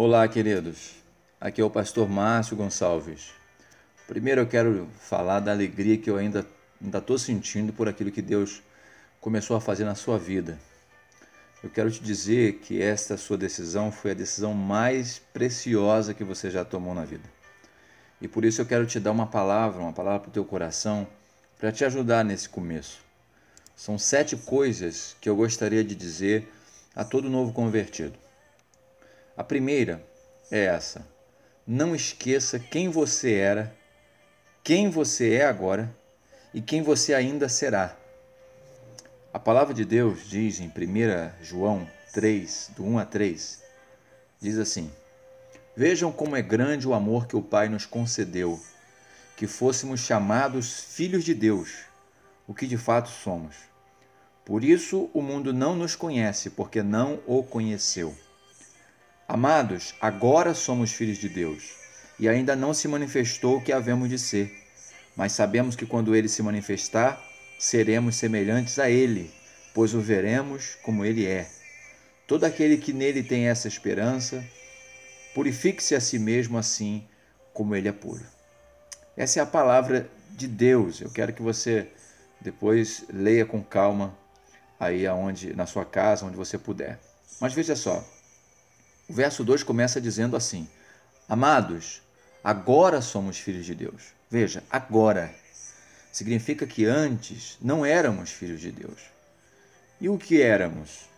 Olá, queridos. Aqui é o pastor Márcio Gonçalves. Primeiro eu quero falar da alegria que eu ainda ainda estou sentindo por aquilo que Deus começou a fazer na sua vida. Eu quero te dizer que esta sua decisão foi a decisão mais preciosa que você já tomou na vida. E por isso eu quero te dar uma palavra, uma palavra para o teu coração, para te ajudar nesse começo. São sete coisas que eu gostaria de dizer a todo novo convertido. A primeira é essa: não esqueça quem você era, quem você é agora e quem você ainda será. A palavra de Deus diz em 1 João 3, do 1 a 3, diz assim: Vejam como é grande o amor que o Pai nos concedeu, que fôssemos chamados filhos de Deus, o que de fato somos. Por isso o mundo não nos conhece, porque não o conheceu. Amados, agora somos filhos de Deus, e ainda não se manifestou o que havemos de ser. Mas sabemos que quando ele se manifestar, seremos semelhantes a ele, pois o veremos como ele é. Todo aquele que nele tem essa esperança, purifique-se a si mesmo assim como ele é puro. Essa é a palavra de Deus. Eu quero que você depois leia com calma aí aonde na sua casa, onde você puder. Mas veja só, o verso 2 começa dizendo assim: Amados, agora somos filhos de Deus. Veja, agora. Significa que antes não éramos filhos de Deus. E o que éramos?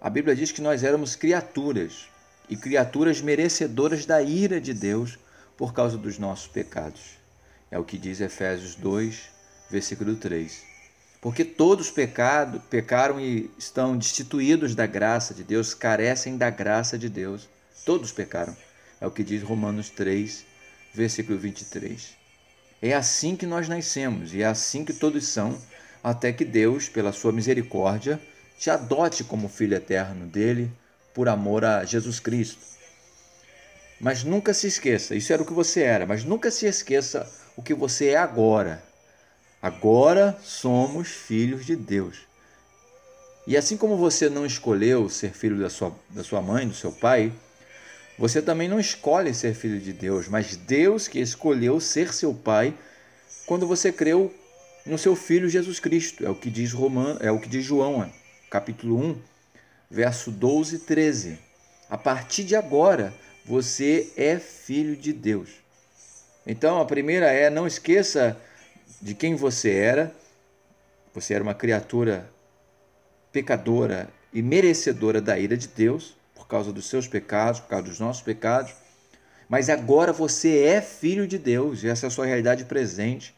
A Bíblia diz que nós éramos criaturas, e criaturas merecedoras da ira de Deus por causa dos nossos pecados. É o que diz Efésios 2, versículo 3 porque todos pecado, pecaram e estão destituídos da graça de Deus, carecem da graça de Deus. Todos pecaram. É o que diz Romanos 3, versículo 23. É assim que nós nascemos e é assim que todos são, até que Deus, pela sua misericórdia, te adote como filho eterno dele, por amor a Jesus Cristo. Mas nunca se esqueça, isso era o que você era, mas nunca se esqueça o que você é agora Agora somos filhos de Deus. E assim como você não escolheu ser filho da sua, da sua mãe, do seu pai, você também não escolhe ser filho de Deus, mas Deus que escolheu ser seu pai quando você creu no seu filho Jesus Cristo. É o que diz Roman, é o que diz João, capítulo 1, verso 12 e 13. A partir de agora, você é filho de Deus. Então, a primeira é não esqueça de quem você era. Você era uma criatura pecadora e merecedora da ira de Deus por causa dos seus pecados, por causa dos nossos pecados. Mas agora você é filho de Deus, e essa é a sua realidade presente.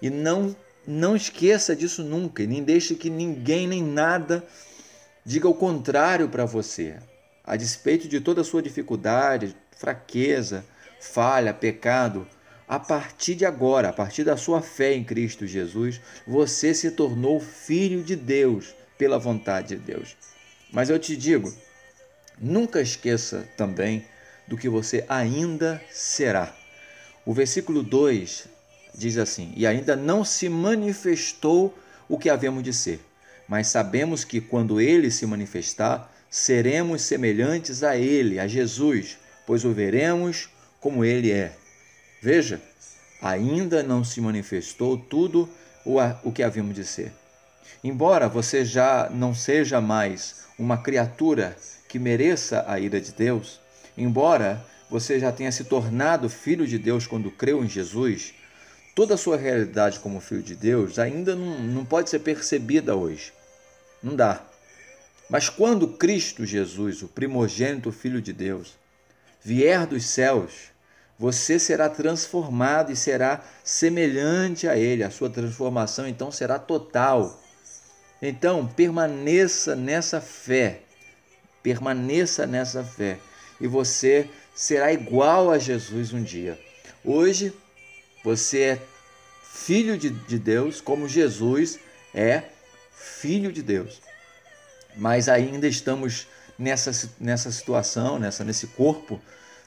E não não esqueça disso nunca, e nem deixe que ninguém nem nada diga o contrário para você. A despeito de toda a sua dificuldade, fraqueza, falha, pecado, a partir de agora, a partir da sua fé em Cristo Jesus, você se tornou filho de Deus pela vontade de Deus. Mas eu te digo, nunca esqueça também do que você ainda será. O versículo 2 diz assim: E ainda não se manifestou o que havemos de ser, mas sabemos que quando ele se manifestar, seremos semelhantes a ele, a Jesus, pois o veremos como ele é. Veja, ainda não se manifestou tudo o que havíamos de ser. Embora você já não seja mais uma criatura que mereça a ira de Deus, embora você já tenha se tornado filho de Deus quando creu em Jesus, toda a sua realidade como filho de Deus ainda não, não pode ser percebida hoje. Não dá. Mas quando Cristo Jesus, o primogênito Filho de Deus, vier dos céus você será transformado e será semelhante a Ele. A sua transformação então será total. Então, permaneça nessa fé. Permaneça nessa fé. E você será igual a Jesus um dia. Hoje, você é filho de, de Deus, como Jesus é filho de Deus. Mas ainda estamos nessa, nessa situação, nessa, nesse corpo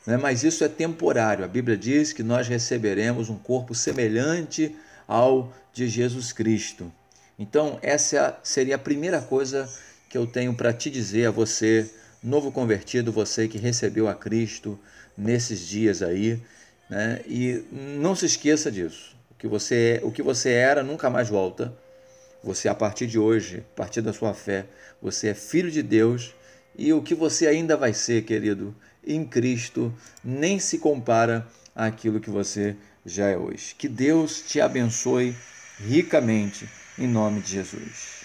né? mas isso é temporário. A Bíblia diz que nós receberemos um corpo semelhante ao de Jesus Cristo. Então, essa seria a primeira coisa que eu tenho para te dizer a você novo convertido, você que recebeu a Cristo nesses dias aí, né? E não se esqueça disso. O que você, o que você era nunca mais volta. Você, a partir de hoje, a partir da sua fé, você é filho de Deus e o que você ainda vai ser, querido, em Cristo, nem se compara àquilo que você já é hoje. Que Deus te abençoe ricamente, em nome de Jesus.